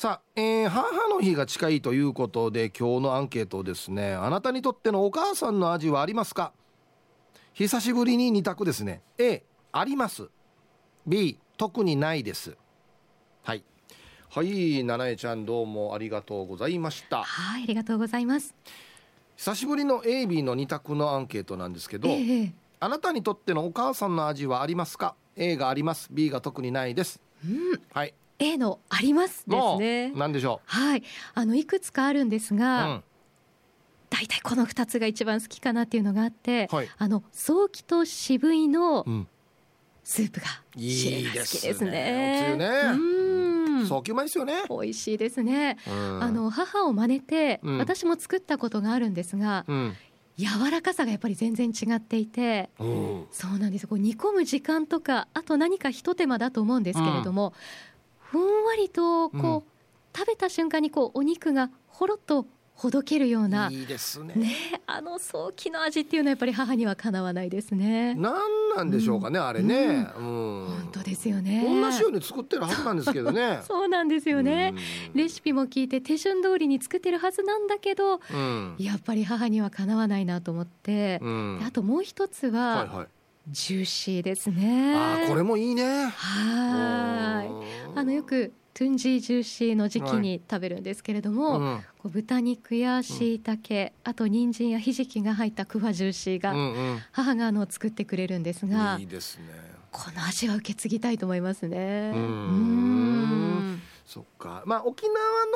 さあ、えー、母の日が近いということで今日のアンケートですね。あなたにとってのお母さんの味はありますか？久しぶりに2択ですね。A あります。B 特にないです。はい。はい七重ちゃんどうもありがとうございました。はいありがとうございます。久しぶりの AB の2択のアンケートなんですけど、ええ。あなたにとってのお母さんの味はありますか？A があります。B が特にないです。うん。はい A のありますですね。のなんでしょはい。あのいくつかあるんですう、が、うん、大体この2つが一番好きかなっていうのがあって、はい。あの早期と渋いのうん。スープがいい汁が好ですきですね。ねおつゆね。うん。早期うまいですよね、美味しいですね、うん、あの母を真似て、うん。私も作ったことがあるんですが、うん、柔らかさがやっぱり全然違っていてう。ん、そうなんです。よこう煮込む時間とかあと何かひと手間だと思うんですけれども、ふんわりとこう、うん。食べた瞬間にこうお肉がほろっとほどけるようないいですね。ねあの早期の味っていうのはやっぱり母にはかなわないですね。なんなんでしょうかね、あれね、うん。本当ですよね。同じように作ってるはずなんですけどね。そうなんですよね。うん。レシピも聞いて手順通りに作ってるはずなんだけど、うん。やっぱり母にはかなわないなと思って、あともう一つは、はいはいジューシーですね。あーこれもいいね。はー。い。あのよくトゥンジージューシーの時期に食べるんですけれども、うん。こう豚肉や椎茸、あと人参やひじきが入ったクファジューシーが、うんうん。母があの作ってくれるんですがいいですね。この味は受け継ぎたいと思いますね。うーん。うん。そっか。まあ沖縄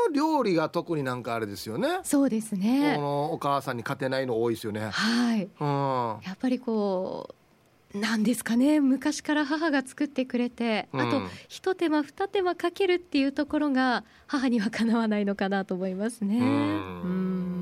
の料理が特になんかあれですよね。そうですこね。のお母さんに勝てないの多いですよね。はい。うん。やっぱりこうなんですかね。昔から母が作ってくれて、あとうん一手間二手間かけるっていうところが母にはかなわないのかなと思いますね。うん。う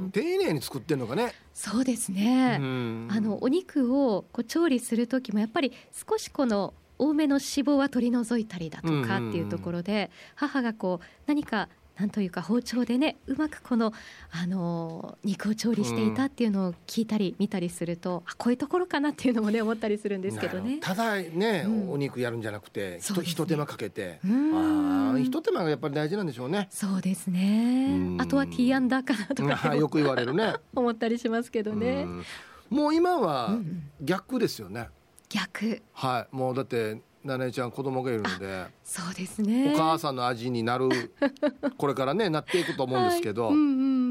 ん。丁寧に作ってんのかね。そうですね。うん。あのお肉をこう調理する時もやっぱり少しこの多めの脂肪は取り除いたりだとかっていうところで、母がこう何かなんというか包丁でねうまくこの、あのー肉を調理していたっていうのを聞いたり見たりすると、あこういうところかなっていうのもね思ったりするんですけどね。ただね、うん。お肉やるんじゃなくてひそうですね。とひと手間かけて。うん。ああひと手間がやっぱり大事なんでしょうね。そうですね。うん。あとはティーアンダーかなとかよく言われるね。思ったりしますけどね。う。ん。もう今はうんうん。逆ですよね。逆。はい。もうだって七重ちゃん子供がいるのでそうですね。お母さんの味になる これからねなっていくと思うんですけど、はいうんう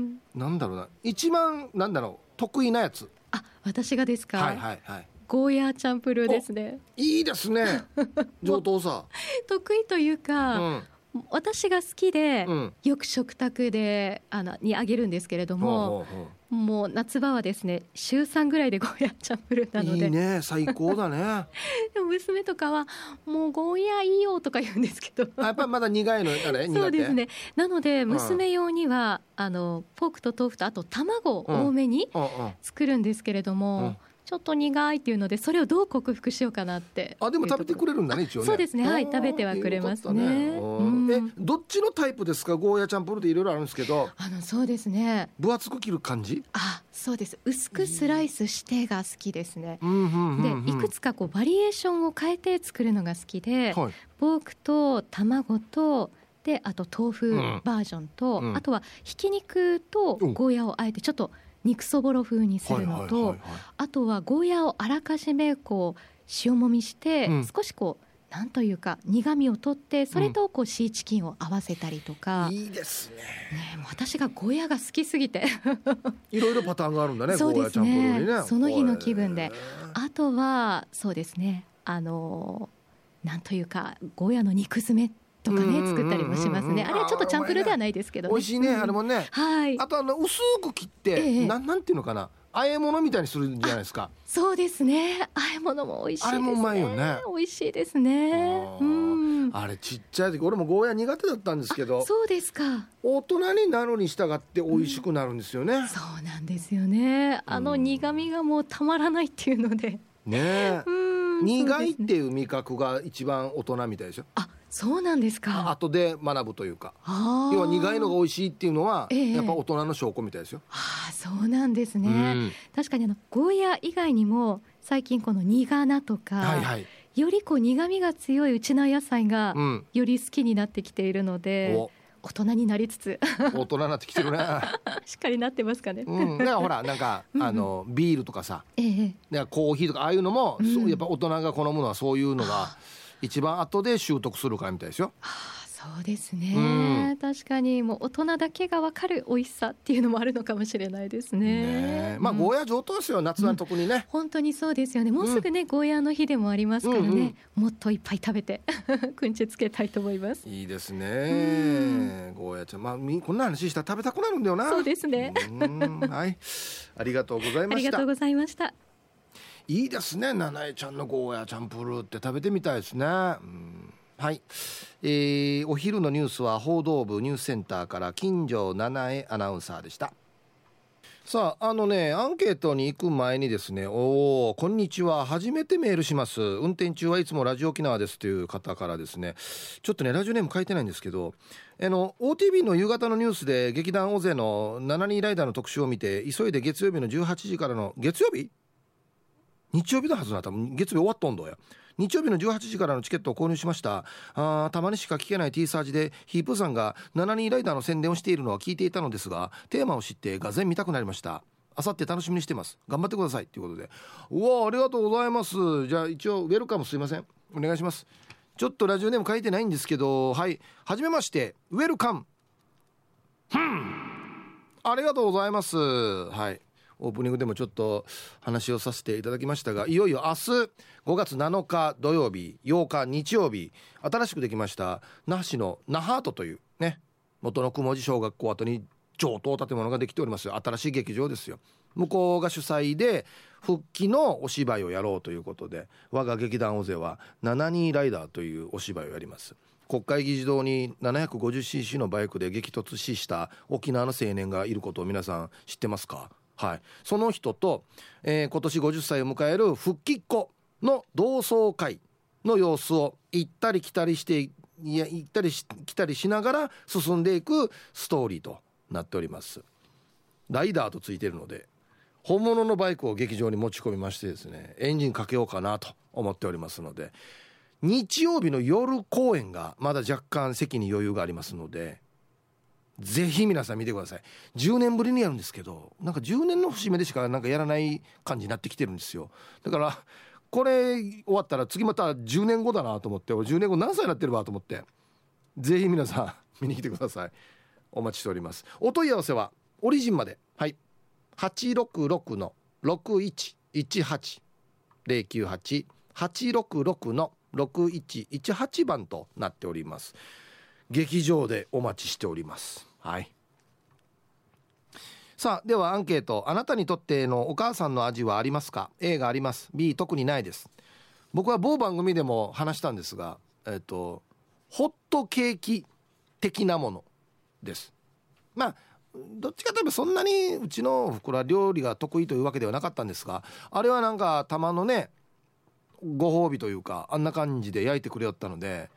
ん。なんだろうな一番なんだろう得意なやつあ私がですか？はいはいはいゴーヤーチャンプルーですね。いいですね 上等さ得意といううか、ん私が好きで、うんよく食卓であのにあげるんですけれどほうも、ほうほもう夏場はですね週3ぐらいでゴーヤーチャンプルーなので。ういいね最高だね。あ でも娘とかはもうゴーヤーいいよとか言うんですけど。やっぱりまだ苦いのあれ？そうですね。なので娘用には、あのポークと豆腐とあと卵を多めにうんうん。作るんですけれども、うんちょっと苦いっていうのでそれをどう克服しようかなって。あでも食べてくれるんだね一応ね。そうですね。はい食べてはくれますね。よかったうん。どっちのタイプですか？ゴーヤチャンプルーっていろいろあるんですけど。あのそうですね。分厚く切る感じ？あそうです。薄くスライスしてが好きですね。うんうんうんうんでいくつかこうバリエーションを変えて作るのが好きで、はい。ポークと卵とであと豆腐うんバージョンと、うん。あとはひき肉とゴーヤをあえてちょっと肉そぼろ風にするのと、あとはゴーヤをあらかじめこう塩もみして、うん。少しこうなんというか苦みを取ってそれとこうシーチキンを合わせたりとか、ねいいですね。えもう私がゴーヤが好きすぎて。いろいろパターンがあるんだねそうですね。ね。その日の気分で。あとはそうですね。あのなんというかゴーヤの肉詰めとかねうんうんうんうん作ったりもしますね。あれはちょっとチャンプルーではないですけどね。美味しいねうん。あれもね。はい。あとあの薄く切って、ええなんなんていうのかな。和え物みたいにするんじゃないですか。そうですね。和え物も美味しいですね。あれもうまいよね。美味しいですね。あー。うん。あれちっちゃい時俺もゴーヤ苦手だったんですけどそうですか。大人になるに従って美味しくなるんですよね、そうなんですよね。あの苦味がもうたまらないっていうので。ねえ。うん。苦いっていう味覚が一番大人みたいでしょあそうなんですか。後で学ぶというか。要は苦いのが美味しいっていうのは、ええ。やっぱ大人の証拠みたいですよ、ああそうなんですね、うん。確かにあのゴーヤ以外にも最近この苦菜とか、はいはい、よりこう苦味が強いうちの野菜がうん、より好きになってきているので、お。大人になりつつ。大人になってきてるね しっかりなってますかね、うん、だからほら なんかあのビールとかさ。ええ。コーヒーとかああいうのも、うん。やっぱ大人が好むのはそういうのが一番後で習得するからみたいですよ。ああそうですね、うん。確かにもう大人だけが分かる美味しさっていうのもあるのかもしれないですね。ねえ。まあうん。ゴーヤ上等ですよ夏は特にね。本当にそうですよね。もうすぐね、ゴーヤーの日でもありますからね、うんうんもっといっぱい食べて くんちつけたいと思います。いいですうね。ゴーヤちゃん。まあみこんな話したら食べたくなるんだよな。そうですね。うん。はい。ありがとうございあました。りがとう。ございましたいいですね。七重ちゃんのゴーヤチャンプルーって食べてみたいですね、うん。はい、えーお昼のニュースは報道部ニュースセンターから金城七重アナウンサーでした。さああのねアンケートに行く前にですねおおこんにちは。初めてメールします。運転中はいつもラジオ沖縄ですという方からですね。ちょっとねラジオネーム書いてないんですけどあの OTV の夕方のニュースで劇団大勢の7人ライダーの特集を見て急いで月曜日の18時からの月曜日？日曜日のはずな多分月曜日終わっとんどや。日曜日の18時からのチケットを購入しました。あーたまにしか聞けない T サージでヒープーさんが7人ライダーの宣伝をしているのは聞いていたのですがテーマを知ってがぜ見たくなりました。あさって楽しみにしてます。頑張ってくださいということで。うわありがとうございます。じゃあ一応ウェルカムすいません。お願いします。ちょっとラジオネーム書いてないんですけどはい。はじめまして。ウェルカム。ありがとうございます。はいオープニングでもちょっと話をさせていただきましたがいよいよ明日5月7日土曜日8日日曜日新しくできました那覇市の那覇アートというね元の雲寺小学校跡に上等建物ができております新しい劇場ですよ。向こうが主催で復帰のお芝居をやろうということで我が劇団大勢は72ライダーというお芝居をやります。国会議事堂に 750cc のバイクで激突死した沖縄の青年がいることを皆さん知ってますか？はい、その人と、えー今年50歳を迎える復帰っ子の同窓会の様子を行ったり来たりしていや行ったりし来たりしながら進んでいくストーリーとなっております。ライダーとついてるので本物のバイクを劇場に持ち込みましてですねエンジンかけようかなと思っておりますので日曜日の夜公演がまだ若干席に余裕がありますのでぜひ皆さん見てください。10年ぶりにやるんですけどなんか10年の節目でしかなんかやらない感じになってきてるんですよ。だからこれ終わったら次また10年後だなと思って俺10年後何歳になってるわと思ってぜひ皆さん見に来てください。お待ちしております。お問い合わせはオリジンまで。はい。866の6118 098-866の6118番となっております。劇場でお待ちしております。はい。さあではアンケートあなたにとってのお母さんの味はありますか？A があります。B 特にないです。僕は某番組でも話したんですがえっとホットケーキ的なものです。まあどっちかといえばそんなにうちのおふくろは料理が得意というわけではなかったんですがあれはなんか玉のねご褒美というかあんな感じで焼いてくれよったので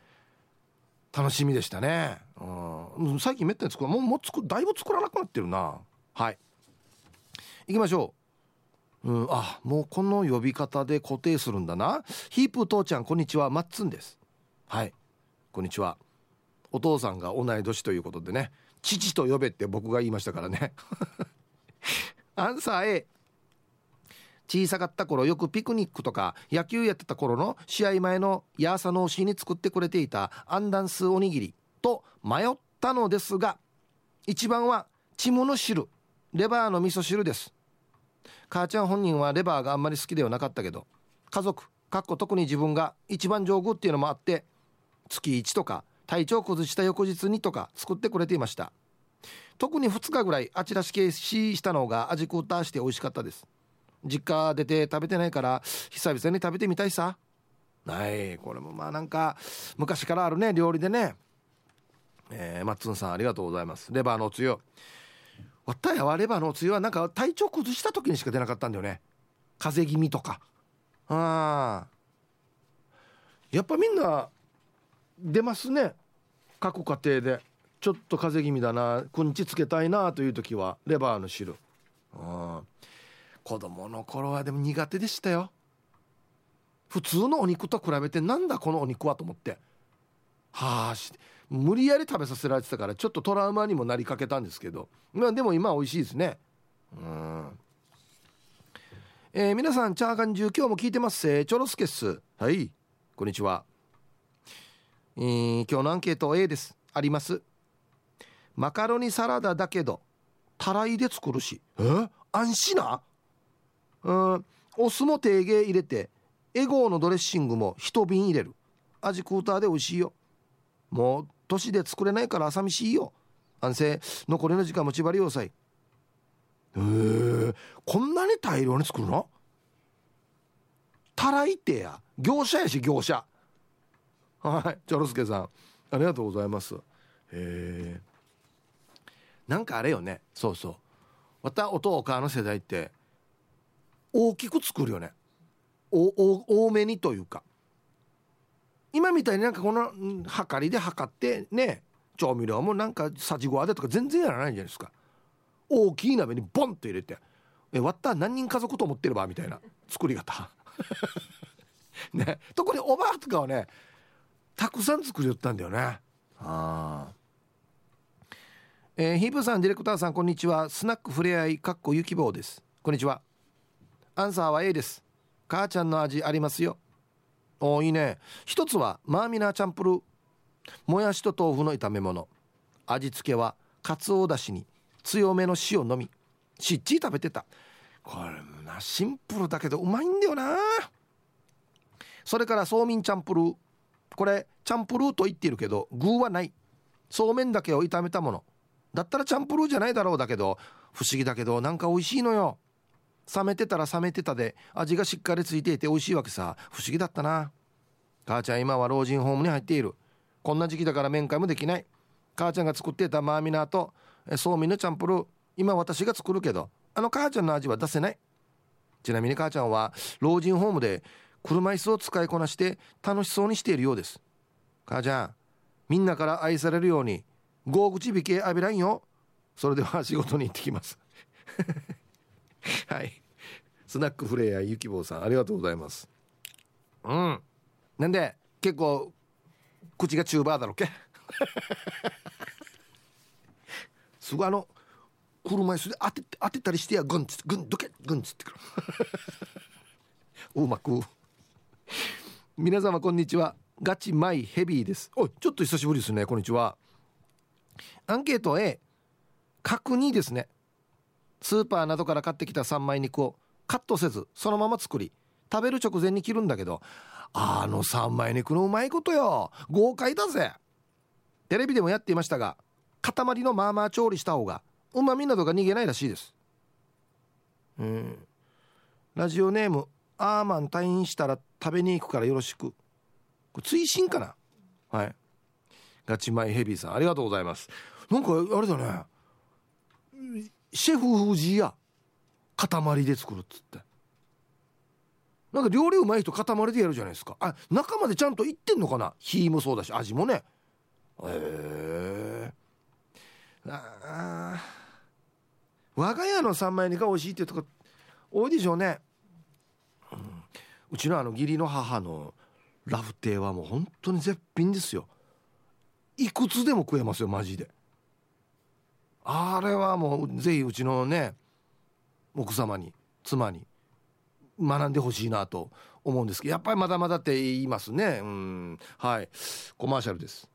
楽しみでしたね、うん、最近めったに作るもうもう作るだいぶ作らなくなってるな。はい。行きましょう、うん、あもうこの呼び方で固定するんだな。ヒープー父ちゃんこんにちは。マッツンです。はい。こんにちは。お父さんが同い年ということでね。父と呼べって僕が言いましたからね。アンサー A 小さかった頃よくピクニックとか野球やってた頃の試合前のヤーサのーに作ってくれていたアンダンスおにぎりと迷ったのですが一番はチムの汁レバーの味噌汁です。母ちゃん本人はレバーがあんまり好きではなかったけど家族かっこ特に自分が一番上手っていうのもあって月1とか体調崩した翌日にとか作ってくれていました。特に2日ぐらいあちらし消ししたのが味くたして美味しかったです。実家出て食べてないから久々に食べてみたいさ。ないこれもまあなんか昔からあるね料理でね。えー、マッツンさんありがとうございます。レバーのおつゆ。わったやはレバーのおつゆはなんか体調崩した時にしか出なかったんだよね。風邪気味とか。あやっぱみんな出ますね。各家庭で。ちょっと風邪気味だなくんちつけたいなという時はレバーの汁。うん子供の頃はでも苦手でしたよ。普通のお肉と比べてなんだこのお肉はと思って。はあ無理やり食べさせられてたからちょっとトラウマにもなりかけたんですけど。まあでも今は美味しいですね。うん。えー、皆さんチャーハン中今日も聞いてます？せチョロスケっす。はい。こんにちは、えー、今日のアンケート A です。あります。マカロニサラダだけどたらいで作るし。え？安心な。うん。お酢も低芸入れてエゴーのドレッシングも一瓶入れる。味クーターで美味しいよ。もう年で作れないから寂しいよ。安静。残りの時間もちばり要塞え、こんなに大量に作るの？たらいてや。業者やし業者。はい。チョロスケさん。ありがとうございます。へえ。なんかあれよね。そうそう。またお父お母の世代って大きく作るよね。お多めにというか。今みたいになんかこの測りで測ってね調味料もなんかさじごわでとか全然やらないじゃないですか。大きい鍋にボンと入れてえ割った？何人家族と思ってれば？みたいな作り方。ね。特におばあとかはねたくさん作りよったんだよね。ああえー、ヒープさんディレクターさんこんにちは。スナックふれあいかっこゆきぼうです。こんにちはアンサーは A です。母ちゃんの味ありますよ。おいいね。一つはマーミナーチャンプル。ーもやしと豆腐の炒め物。味付けはかつおだしに強めの塩のみ。しっちり食べてた。これなシンプルだけどうまいんだよな。それからそうみんチャンプル。ーこれチャンプルーと言っているけど具はない。そうめんだけを炒めたもの。だったらチャンプルーじゃないだろうだけど不思議だけどなんか美味しいのよ。冷めてたら冷めてたで味がしっかりついていて美味しいわけさ。不思議だったな。母ちゃん今は老人ホームに入っている。こんな時期だから面会もできない。母ちゃんが作っていたマーミナーとそうみのチャンプルー。今私が作るけどあの母ちゃんの味は出せない。ちなみに母ちゃんは老人ホームで車椅子を使いこなして楽しそうにしているようです。母ちゃんみんなから愛されるように合口引け浴びらんよそれでは仕事に行ってきます。はい。スナックフレアゆきぼうさんありがとうございます。うん。なんで結構口がチューバーだろっけ？すぐあの車椅子で当て当てたりしてやグンつグンどけグンつってくる。うまく。皆様こんにちは。ガチマイヘビーです。おいちょっと久しぶりですねこんにちは。アンケート A 角煮ですねスーパーなどから買ってきた三枚肉をカットせずそのまま作り食べる直前に切るんだけどあの三枚肉のうまいことよ豪快だぜ。テレビでもやっていましたが塊のまあまあ調理した方がうまみなどが逃げないらしいです。うん。ラジオネームアーマン退院したら食べに行くからよろしく。これ追伸かな？はい。ガチマイヘビーさんありがとうございます。なんかあれだね。シェフ藤井や塊で作るっつって。なんか料理うまい人塊でやるじゃないですか。あ中までちゃんといってんのかな？火もそうだし味もね。へえあ我が家の三枚煮が美味しいっていうとこ多いでしょうね、うん、うちのあの義理の母のラフテーはもう本当に絶品ですよ。いくつでも食えますよマジで。あれはもうぜひうちのね奥様に妻に学んでほしいなと思うんですけどやっぱりまだまだって言いますね。うん。はい。コマーシャルです。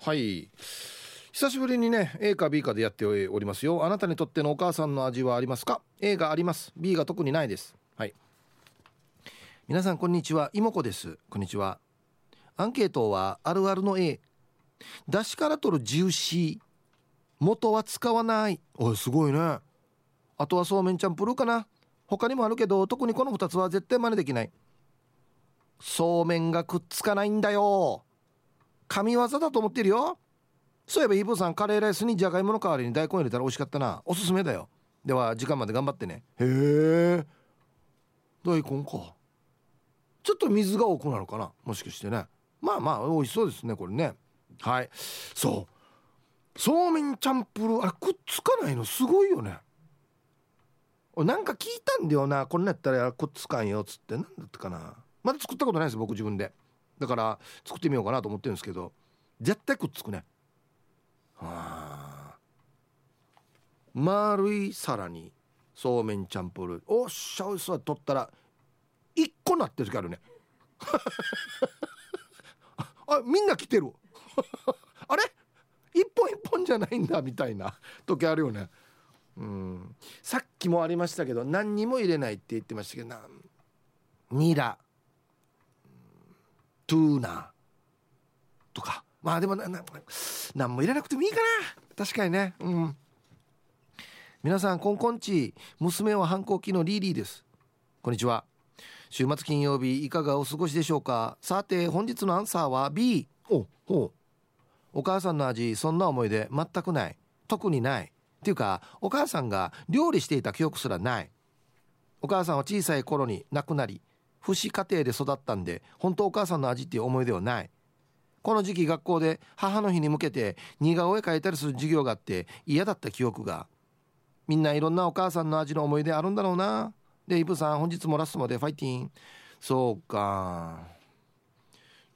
はい。久しぶりにね A か B かでやっておりますよ。あなたにとってのお母さんの味はありますか？A があります。B が特にないです。はい。皆さんこんにちは。妹子です。こんにちは。アンケートはあるあるの A 出汁から取るジューシー。元は使わない。おいすごいね。あとはそうめんチャンプルーかな。他にもあるけど特にこの2つは絶対真似できない。そうめんがくっつかないんだよ。神業だと思ってるよ。そういえばイブさんカレーライスにじゃがいもの代わりに大根入れたら美味しかったな。おすすめだよ。では時間まで頑張ってね。へえ。大根か。ちょっと水が多くなるかな。もしかしてね。まあまあ美味しそうですねこれね。はい。そう。そうめんチャンプルーあれくっつかないのすごいよね。なんか聞いたんだよな。こんなやったらくっつかんよっつって。何だったかな。まだ作ったことないです僕自分で。だから作ってみようかなと思ってるんですけど。絶対くっつくね。はあ。丸い皿にそうめんチャンプルー。おっしゃおいしそう取ったら1個なってる時あるね。あみんな来てる。あれ？一本一本じゃないんだみたいな 時あるよね。うん。さっきもありましたけど何にも入れないって言ってましたけどニラ。トゥーナとか。まあでもなな何も入れなくてもいいかな。確かにね。うん。皆さんこんこんち娘は反抗期のリーリーです。こんにちは。週末金曜日いかがお過ごしでしょうか。さて本日のアンサーは B おおお母さんの味そんな思い出全くない。特にない。っていうかお母さんが料理していた記憶すらない。お母さんは小さい頃に亡くなり父子家庭で育ったんで本当お母さんの味っていう思い出はない。この時期学校で母の日に向けて似顔絵描いたりする授業があって嫌だった記憶が。みんないろんなお母さんの味の思い出あるんだろうな。でイブさん本日もラストまでファイティン。そうか。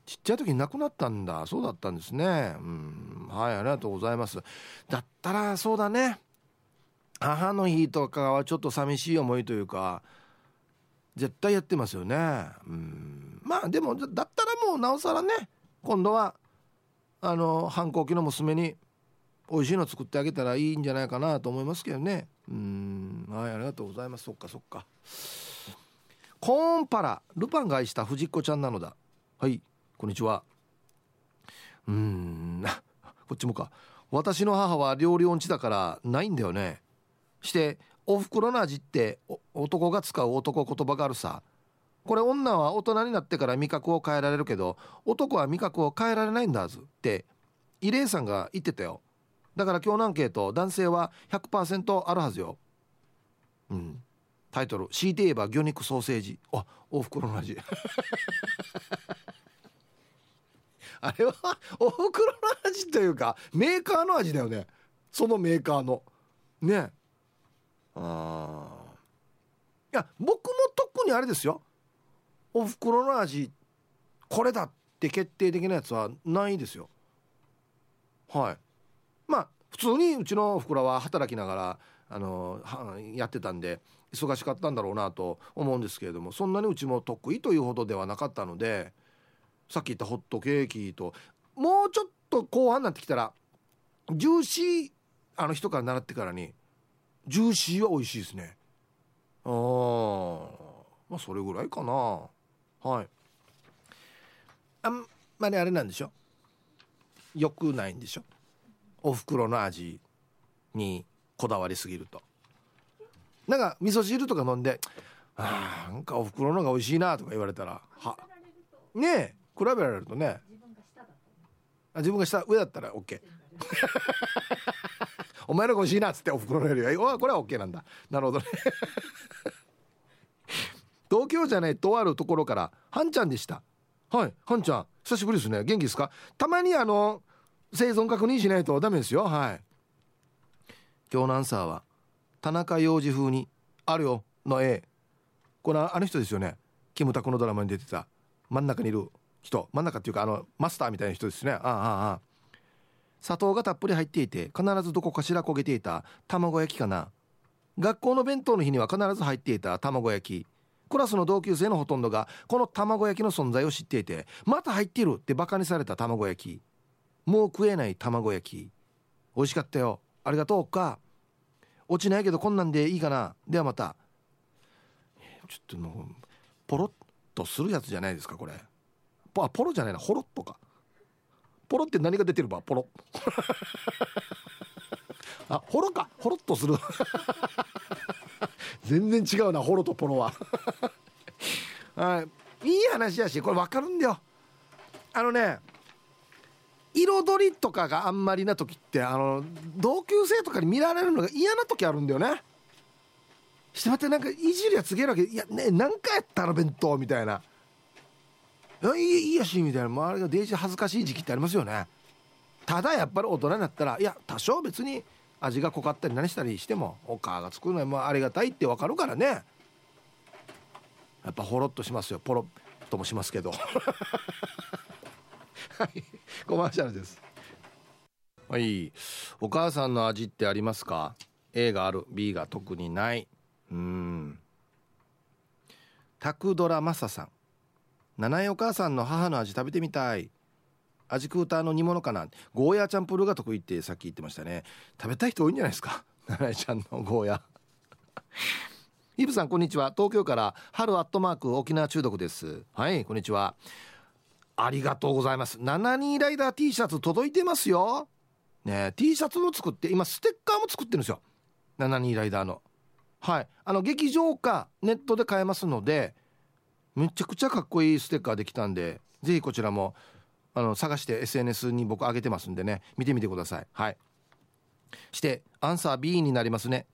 ちっちゃい時に亡くなったんだ。そうだったんですね。うん。はいありがとうございます。だったらそうだね。母の日とかはちょっと寂しい思いというか絶対やってますよね。うん。まあでもだったらもうなおさらね今度はあの反抗期の娘に美味しいの作ってあげたらいいんじゃないかなと思いますけどね。うん。はいありがとうございます。そっかそっか。コーンパラ。ルパンが愛した藤子ちゃんなのだ。はい。こんにちは。うーん。こっちもか。私の母は料理音痴だからないんだよね。しておふくろの味って男が使う男言葉があるさ。これ女は大人になってから味覚を変えられるけど男は味覚を変えられないんだずってイレイさんが言ってたよ。だから今日のアンケート男性は100%あるはずよ。うん。タイトル強いて言えば魚肉ソーセージ。あおふくろの味。あれはおふくろの味というかメーカーの味だよね。そのメーカーの。ね。あいや僕も特にあれですよ。おふくろの味これだって決定的なやつはないですよ。はい。まあ普通にうちのおふくろは働きながらあのやってたんで忙しかったんだろうなと思うんですけれどもそんなにうちも得意というほどではなかったのでさっき言ったホットケーキともうちょっと後半になってきたらジューシーあの人から習ってからにジューシーは美味しいですね。ああまあそれぐらいかな。はい。あんまりあれなんでしょ？よくないんでしょ？おふくろの味にこだわりすぎると。なんか味噌汁とか飲んで「あなんかおふくろのが美味しいな」とか言われたらはねえ。比べられるとね。あ自分が下。上だったら OK お前のが欲しいなっつっておふくろのよりはこれは OK なんだ。なるほどね。東京じゃないとあるところからはんちゃんでした。はいはんちゃん。久しぶりですね。元気ですか？たまにあの生存確認しないとダメですよ。はい。今日のアンサーは田中洋次風に「あるよ」の A これあの人ですよね。キムタクのドラマに出てた。真ん中にいる人真ん中っていうかあのマスターみたいな人ですね。ああああ砂糖がたっぷり入っていて必ずどこかしら焦げていた卵焼きかな。学校の弁当の日には必ず入っていた卵焼き。クラスの同級生のほとんどがこの卵焼きの存在を知っていてまた入っているってバカにされた卵焼き。もう食えない卵焼き。美味しかったよ。ありがとうか。落ちないけどこんなんでいいかな。ではまた。ちょっともうポロッとするやつじゃないですかこれ。あポロじゃないな。ホロッとか。ポロって何が出てるば？ポロ。あホロか。ホロッとする。全然違うな。ホロとポロは。はい。いい話やしこれ分かるんだよ。あのね彩りとかがあんまりな時ってあの同級生とかに見られるのが嫌な時あるんだよね。してまってなんかいじりは告げるわけ。いやね何回やったの弁当みたいな。いいいやしみたいな。周りがデージ恥ずかしい時期ってありますよね。ただやっぱり大人になったらいや多少別に味が濃かったり何したりしてもお母が作るのはありがたいって分かるからね。やっぱほろっとしますよ。ポロッともしますけど。はい。コマーシャルです。はい。お母さんの味ってありますか？A がある。B が特にない。うん。タクドラマサさん。七重お母さんの母の味食べてみたい。味クーターの煮物かな。ゴーヤーチャンプルーが得意ってさっき言ってましたね。食べたい人多いんじゃないですか。七重ちゃんのゴーヤ イブさんこんにちは。東京から春アットマーク沖縄中毒です。はいこんにちは。ありがとうございます。72ライダー T シャツ届いてますよ。ね T シャツも作って今ステッカーも作ってるんですよ。72ライダーの。はい。あの劇場かネットで買えますのでめちゃくちゃかっこいいステッカーできたんでぜひこちらもあの探して SNS に僕上げてますんでね見てみてください。はい。してアンサー B になりますね。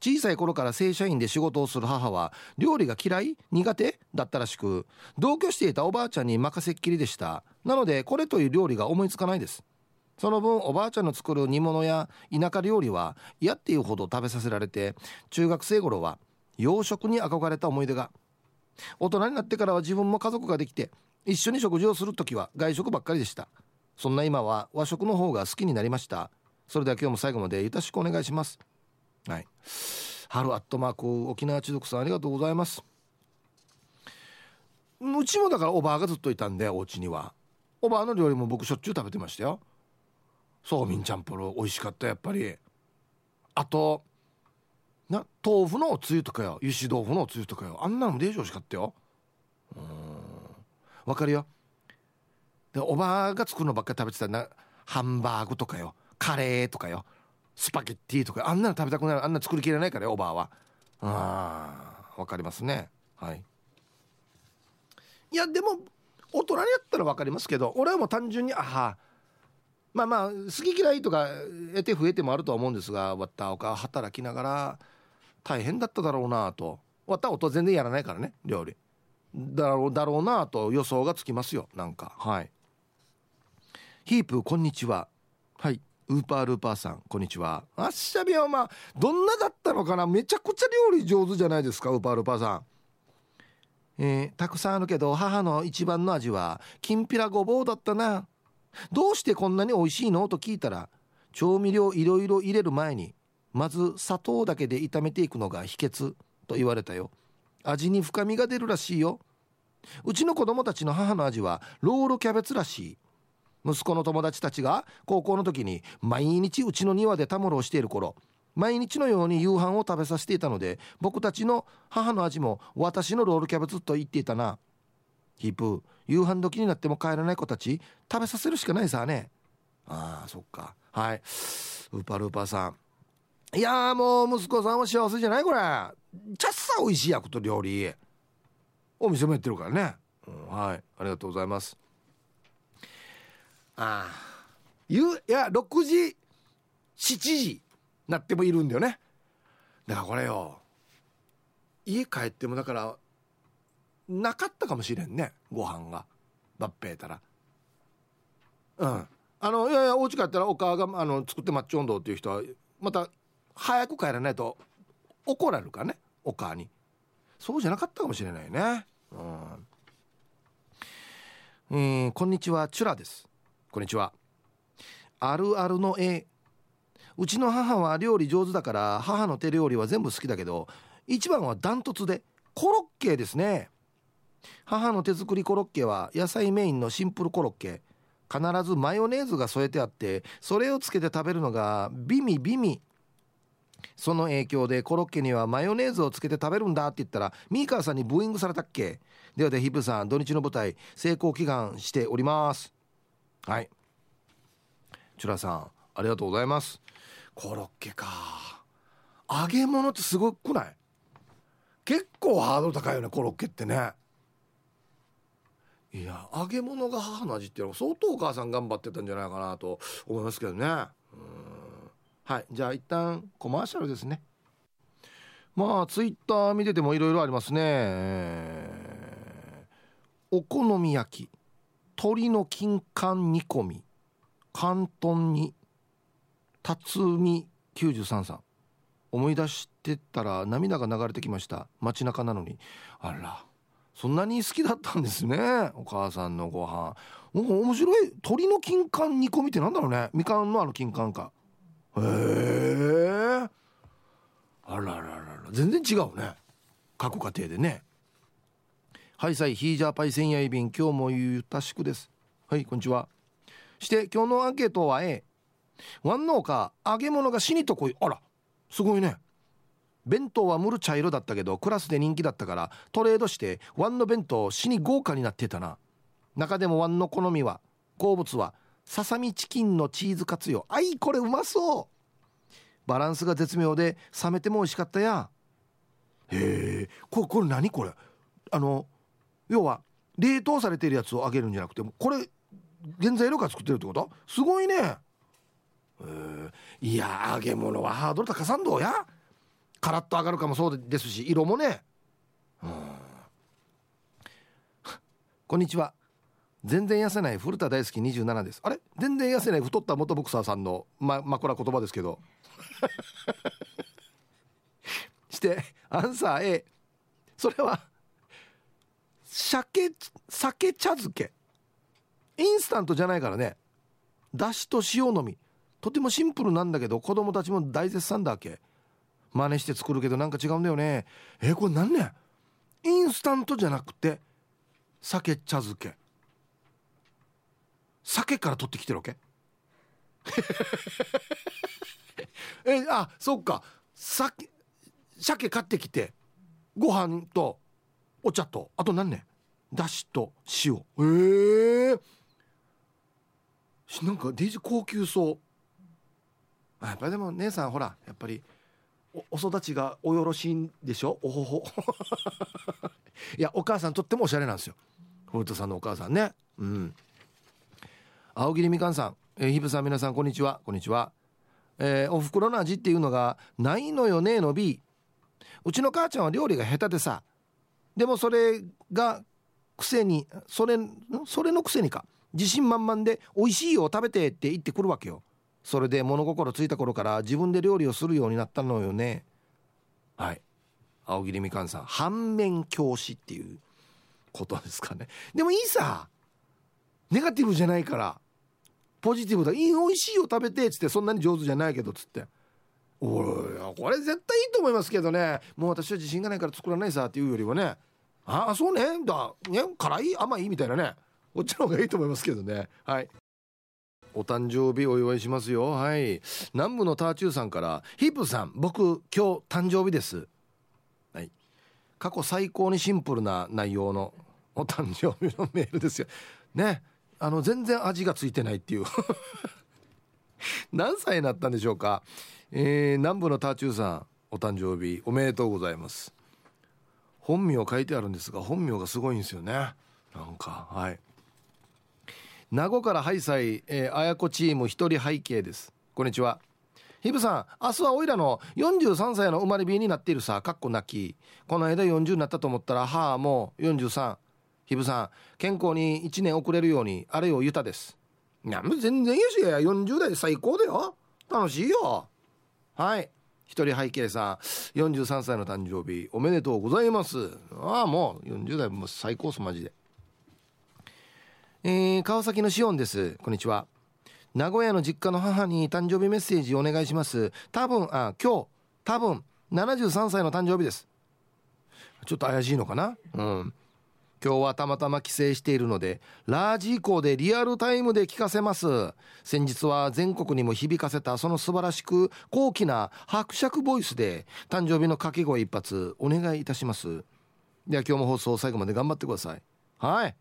小さい頃から正社員で仕事をする母は料理が嫌い苦手だったらしく同居していたおばあちゃんに任せっきりでした。なのでこれという料理が思いつかないです。その分おばあちゃんの作る煮物や田舎料理は嫌っていうほど食べさせられて中学生頃は洋食に憧れた思い出が大人になってからは自分も家族ができて一緒に食事をする時は外食ばっかりでした。そんな今は和食の方が好きになりました。それでは今日も最後までよろしくお願いします。はい。春アットマーク沖縄中毒さんありがとうございます。うちもだからおばあがずっといたんでお家には。おばあの料理も僕しょっちゅう食べてましたよ。そうみんちゃんぽろ。美味しかったやっぱり。あとな豆腐のおつゆとかよ油脂豆腐のおつゆとかよあんなのもデージ美味しかったよ。うん。わかるよ。でおばあが作るのばっかり食べてたなハンバーグとかよカレーとかよスパゲッティとかあんなの食べたくないあんな作りきれないからよおばあは。あわかりますね。はい。いやでも大人にやったら分かりますけど俺はもう単純にあはまあまあ好き嫌いとか得て増えてもあるとは思うんですがわったおか働きながら大変だっただろうなと。わった音全然やらないからね料理。だろうだろうなと予想がつきますよなんか。はい。ヒープこんにちは。はい。ウーパールーパーさんこんにちは。あっしゃびはまあどんなだったのかな？めちゃくちゃ料理上手じゃないですかウーパールーパーさん。えー、たくさんあるけど母の一番の味はきんぴらごぼうだったな。どうしてこんなに美味しいの？と聞いたら調味料いろいろ入れる前にまず砂糖だけで炒めていくのが秘訣と言われたよ。味に深みが出るらしいよ。うちの子供たちの母の味はロールキャベツらしい。息子の友達たちが高校の時に毎日うちの庭でたむろをしている頃毎日のように夕飯を食べさせていたので僕たちの母の味も私のロールキャベツと言っていたな。ヒープ夕飯時になっても帰らない子たち食べさせるしかないさね。ああそっか。はい。ウーパルーパーさん。いやもう息子さんは幸せじゃないこれ。ちゃっさ美味しいやこと料理。お店もやってるからね、うん、はい。ありがとうございます。ああいや6時7時なってもいるんだよね。だからこれよ家帰ってもだからなかったかもしれんね。ご飯が。バッペーたら。うん。あのいやいやお家帰ったらお母があの作ってマッチ温度っていう人はまた早く帰らないと怒られるからねお母に。そうじゃなかったかもしれないね。うん、えー、こんにちはチュラです。こんにちは。あるあるの絵。うちの母は料理上手だから母の手料理は全部好きだけど一番はダントツでコロッケですね。母の手作りコロッケは野菜メインのシンプルコロッケ。必ずマヨネーズが添えてあってそれをつけて食べるのがビミビミ。その影響でコロッケにはマヨネーズをつけて食べるんだって言ったらミーカーさんにブーイングされたっけ？ではでヒップさん土日の舞台成功祈願しております。はい。チュラさんありがとうございます。コロッケか。揚げ物ってすごくない？結構ハードル高いよねコロッケってね。いや揚げ物が母の味っていうのは相当お母さん頑張ってたんじゃないかなと思いますけどね。うん。はい。じゃあ一旦コマーシャルですね。まあツイッター見ててもいろいろありますね、えー、お好み焼き鶏の金柑煮込み広東に辰巳93さん。思い出してたら涙が流れてきました。街中なのに。あらそんなに好きだったんですねお母さんのご飯。なんか面白い。鶏の金柑煮込みってなんだろうね。みかんのあの金柑か。へえあらららら。全然違うね。各家庭でね。はいさいヒージャーパイセンヤイビン今日もゆたしくです。はいこんにちは。して今日のアンケートは A ワン農家揚げ物が死にとこい。あらすごいね。弁当はムル茶色だったけどクラスで人気だったからトレードしてワンの弁当死に豪華になってたな。中でもワンの好みは好物はささみチキンのチーズカツよ。あいこれうまそう。バランスが絶妙で冷めても美味しかったや。へえこれこれ何これ？あの要は冷凍されてるやつを揚げるんじゃなくてこれ原材料から作ってるってこと？すごいね。いや揚げ物はハードル高さんどうや？カラッと揚がるかもそうですし色もね。うん。こんにちは。全然痩せない古田大好き27です。あれ？全然痩せない太った元ボクサーさんの、ま、枕言葉ですけど。してアンサー A それは鮭酒茶漬け。インスタントじゃないからね。だしと塩のみ。とてもシンプルなんだけど子供たちも大絶賛だっけ。真似して作るけどなんか違うんだよね。えこれ何ねインスタントじゃなくて酒茶漬け。酒から取ってきてるわけ？えあそっか。酒鮭買ってきてご飯とお茶とあと何ねだしと塩。ええ。ー、なんかデージ高級そう。やっぱりでも姉さんほらやっぱりおお育ちがおよろしいんでしょ？おほほ。いやお母さんとってもおしゃれなんですよ。古田さんのお母さんね。うん。青桐みかんさん、えー、ひぶさん皆さんこんにちは。こんにちは、えー、おふくろの味っていうのがないのよねの B うちの母ちゃんは料理が下手でさ。でもそれがくせにそれそれのくせにか。自信満々で美味しいよ食べてって言ってくるわけよ。それで物心ついた頃から自分で料理をするようになったのよね。はい。青桐みかんさん。反面教師っていうことですかね。でもいいさ。ネガティブじゃないから。ポジティブだ「いい美味しいよ食べて」っつってそんなに上手じゃないけどっつって「おいこれ絶対いいと思いますけどね。もう私は自信がないから作らないさ」っていうよりはね「ああそうね。だね辛い？甘い」みたいなね。こっちの方がいいと思いますけどね。はい。お誕生日お祝いしますよ。はい。南部のターチューさんからヒープさん僕今日誕生日です。はい。過去最高にシンプルな内容のお誕生日のメールですよ。ね。あの全然味がついてないっていう。何歳になったんでしょうか、えー、南部のターチューさんお誕生日おめでとうございます。本名書いてあるんですが本名がすごいんですよね。なんかはい。名護からハイサイ、えー、あやこチーム一人背景です。こんにちは。ヒブさん明日はおいらの43歳の生まれ日になっているさ。かっこ泣き。この間40になったと思ったらはあもう43ヒブさん健康に1年遅れるようにあれよゆたです。いやもう全然いいし40代で最高だよ。楽しいよ。はい。一人背景さん43歳の誕生日おめでとうございます。ああもう40代もう最高っすマジで。えー、川崎のしおんです。こんにちは。名古屋の実家の母に誕生日メッセージお願いします。多分あ今日多分73歳の誕生日です。ちょっと怪しいのかな？うん。今日はたまたま帰省しているのでラージ以降でリアルタイムで聞かせます。先日は全国にも響かせたその素晴らしく高貴な伯爵ボイスで誕生日の掛け声一発お願いいたします。では今日も放送最後まで頑張ってください。はい。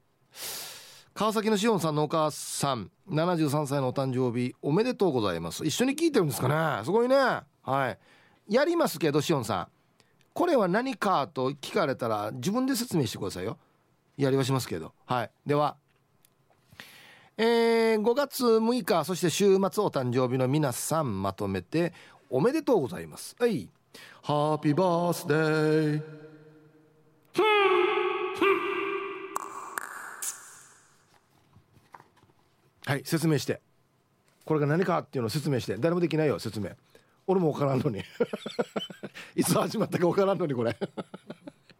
川崎のしおんさんのお母さん73歳のお誕生日おめでとうございます。一緒に聞いてるんですかね。すごいね。はい。やりますけどしおんさん。これは何かと聞かれたら自分で説明してくださいよ。やりはしますけど。はい。では。えー、5月6日そして週末お誕生日の皆さんまとめておめでとうございます。はい。ハッピーバースデーはい説明して。これが何かっていうのを説明して。誰もできないよ説明。俺も分からんのに。いつ始まったか分からんのにこれ。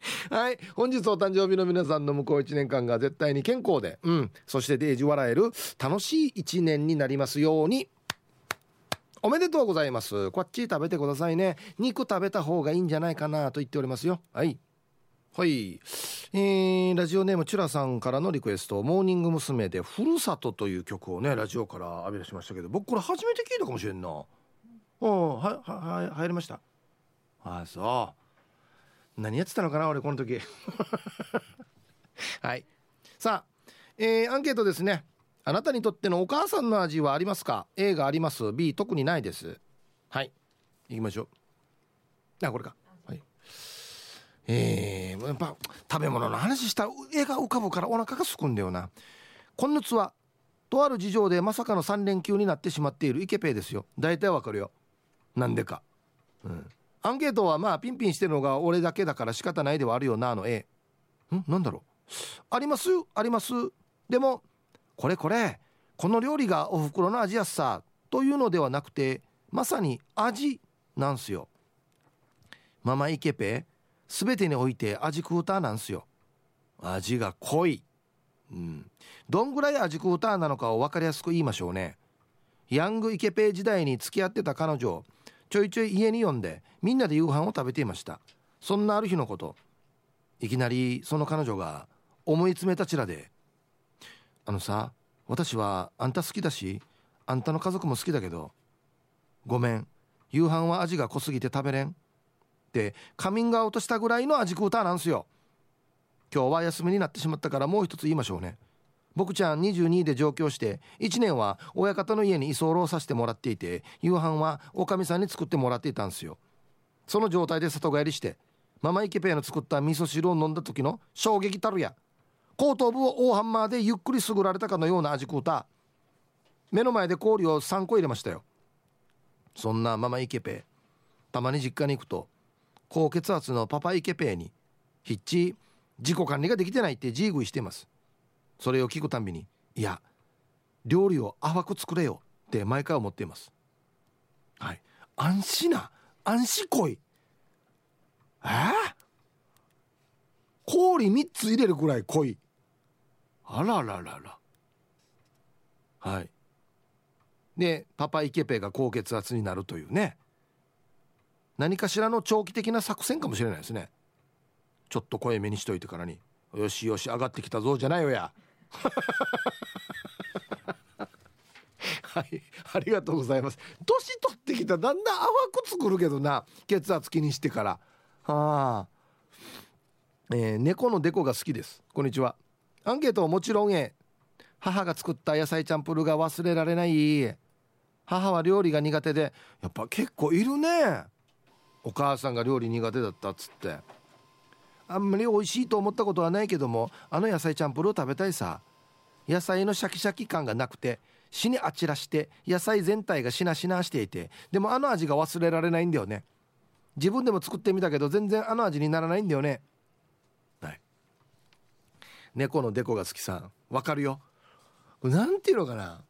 はい。本日お誕生日の皆さんの向こう1年間が絶対に健康でうん。そしてデージ笑える楽しい1年になりますように。おめでとうございます。こっち食べてくださいね。肉食べた方がいいんじゃないかなと言っておりますよ。はい。はい。えー、ラジオネームチュラさんからのリクエスト「モーニング娘。で「ふるさと」という曲をねラジオから浴び出しましたけど僕これ初めて聞いたかもしれんな。うん。ははは入りました。ああそう。何やってたのかな俺この時。はい。さあ、えー、アンケートですね。あなたにとってのお母さんの味はありますか？A があります。B 特にないです。はい。行きましょう。あこれか。はい。えー、やっぱ食べ物の話した絵が浮かぶからお腹がすくんだよな。今月はとある事情でまさかの3連休になってしまっているイケペイですよ。大体わかるよ。なんでか。うん。アンケートはまあピンピンしてるのが俺だけだから仕方ないではあるよなの A ん？なんだろう？あります？あります？でもこれこれ。この料理がおふくろの味やさ。というのではなくてまさに味なんすよ。ママイケペ全てにおいて味クーターなんすよ。味が濃い。うん。どんぐらい味クーターなのかを分かりやすく言いましょうね。ヤングイケペ時代に付き合ってた彼女。ちょいちょい家に呼んでみんなで夕飯を食べていました。そんなある日のこといきなりその彼女が思い詰めたちらであのさ私はあんた好きだしあんたの家族も好きだけどごめん夕飯は味が濃すぎて食べれんってカミングアウトしたぐらいの味クーターなんすよ。今日は休みになってしまったからもう一つ言いましょうね。僕ちゃん22で上京して1年は親方の家に居候させてもらっていて夕飯はおかみさんに作ってもらっていたんですよ。その状態で里帰りしてママイケペイの作った味噌汁を飲んだ時の衝撃たるや。後頭部を大ハンマーでゆっくりすぐられたかのような味クーター目の前で氷を3個入れましたよ。そんなママイケペイたまに実家に行くと高血圧のパパイケペイにひっち自己管理ができてないってジーグイしてます。それを聞くたびにいや料理を淡く作れよって毎回思っています。はい。安心な安心濃いえ？ー、氷3つ入れるくらい濃い。あらららら。はい。でパパイケペが高血圧になるというね。何かしらの長期的な作戦かもしれないですね。ちょっと濃いめにしといてからに。よしよし上がってきたぞじゃないよや。はいありがとうございます。年取ってきただんだん淡く作るけどな。血圧気にしてから。はあ。えー、猫のデコが好きです。こんにちは。アンケートはもちろんえ。母が作った野菜チャンプルが忘れられない。母は料理が苦手で。やっぱ結構いるね。お母さんが料理苦手だったっつって。あんまり美味しいと思ったことはないけどもあの野菜チャンプルを食べたいさ。野菜のシャキシャキ感がなくて死にあちらして野菜全体がしなしなしていてでもあの味が忘れられないんだよね。自分でも作ってみたけど全然あの味にならないんだよね。はい。猫のデコが好きさん。わかるよ。なんていうのかな。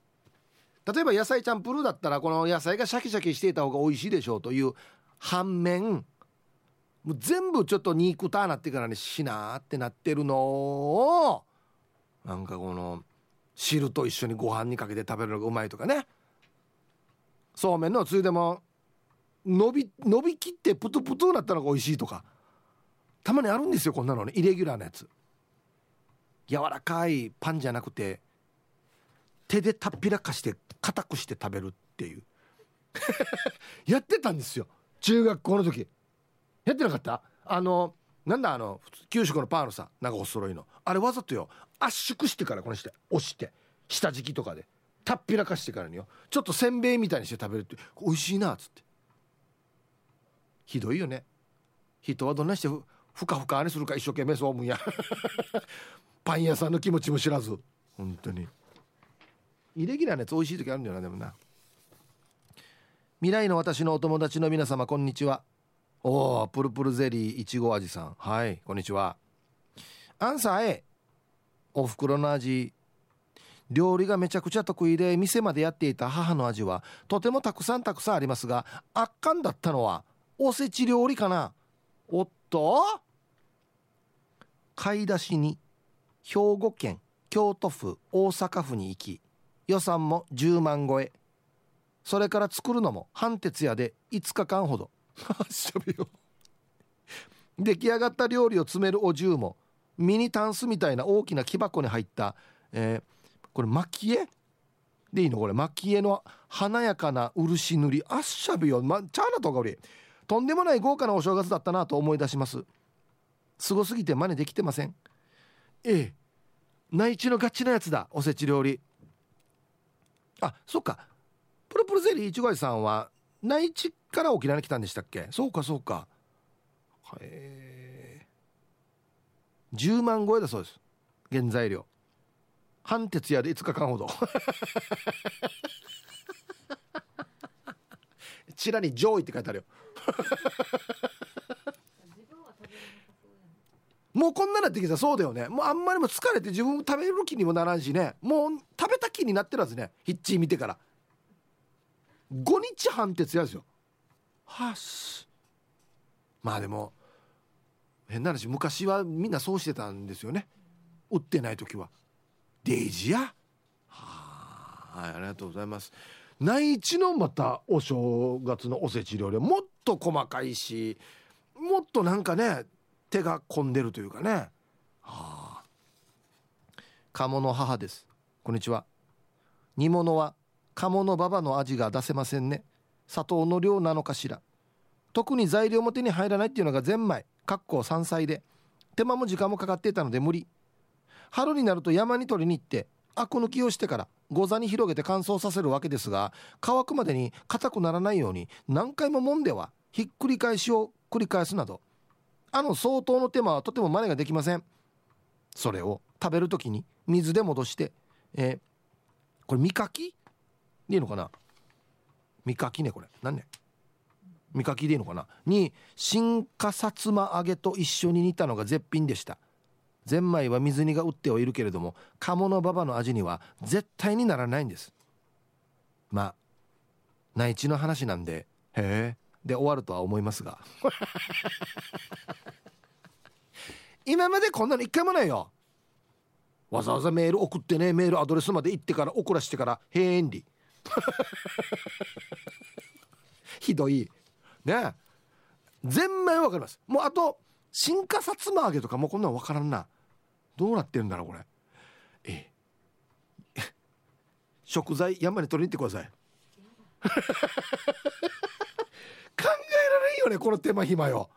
例えば野菜チャンプルーだったらこの野菜がシャキシャキしていた方が美味しいでしょうという反面もう全部ちょっと肉たなってからにしなーってなってるの。をなんかこの汁と一緒にご飯にかけて食べるのがうまいとかね。そうめんのついでも伸び伸びきってプトプトになったのが美味しいとか。たまにあるんですよこんなのね。イレギュラーなやつ。柔らかいパンじゃなくて手でたっぴらかして硬くして食べるっていう。やってたんですよ。中学校の時。やってなかった？あのなんだあの給食のパンのさなんかお揃いの。あれわざとよ。圧縮してからこのして押して。下敷きとかで。たっぴらかしてからによ。ちょっとせんべいみたいにして食べるって。美味しいなっつって。ひどいよね。人はどんなしてふふかふかあれするか一生懸命そう思うんや。パン屋さんの気持ちも知らず。本当に。イレギュラーなやつ美味しい時あるんだよなでもな。未来の私のお友達の皆様こんにちは。おおプルプルゼリーいちご味さん。はいこんにちは。アンサー A おふくろの味。料理がめちゃくちゃ得意で店までやっていた母の味はとてもたくさんたくさんありますが圧巻だったのはおせち料理かな。おっと。買い出しに兵庫県京都府大阪府に行き予算も10万超え。それから作るのも半徹夜で5日間ほど。しゃべよ出来上がった料理を詰めるお重もミニタンスみたいな大きな木箱に入った、えー、これ蒔絵でいいのこれ？蒔絵の華やかな漆塗り。あっしゃびよ、ま、ちゃーなとかおり。とんでもない豪華なお正月だったなと思い出します。すごすぎて真似できてません。ええ。内地のガチなやつだおせち料理。あそっか。プルプルゼリーいちごいさんは内地から沖縄に来たんでしたっけ？そうかそうか。へえ10万超えだそうです。原材料。半徹夜で5日間ほど。ちらに「上位」って書いてあるよ。もうこんななってきたそうだよね。もうあんまりも疲れて自分食べる気にもならんしね。もう食べた気になってるはずね。ヒッチー見てから。5日半徹夜ですよはしまあでも変な話昔はみんなそうしてたんですよね。売ってない時は。デイジや。はいありがとうございます。内地のまたお正月のおせち料理はもっと細かいしもっとなんかね手が込んでるというかね。はあ。鴨の母です。こんにちは。煮物は鴨の馬場の味が出せませんね。砂糖の量なのかしら。特に材料も手に入らないっていうのがゼンマイ。かっこ山菜で。手間も時間もかかっていたので無理。春になると山に取りに行ってアク抜きをしてからゴザに広げて乾燥させるわけですが乾くまでに硬くならないように何回も揉んではひっくり返しを繰り返すなど。あの相当の手間はとても真似ができません。それを食べる時に水で戻してえー、これみかきでいいのかな。みかきねこれ。何ねみかきでいいのかな。に新華さつま揚げと一緒に煮たのが絶品でした。ゼンマイは水煮が売ってはいるけれども鴨の馬場の味には絶対にならないんです。まあ内地の話なんでへえ。で終わるとは思いますが。今までこんなの一回もないよ。わざわざメール送ってねメールアドレスまで行ってから送らしてから変理 ひどい。ね。全面わかります。もうあと新華さつま揚げとかもうこんなん分からんな。どうなってるんだろうこれ。え 食材山に取りに行ってください。考えられんよねこの手間暇よ。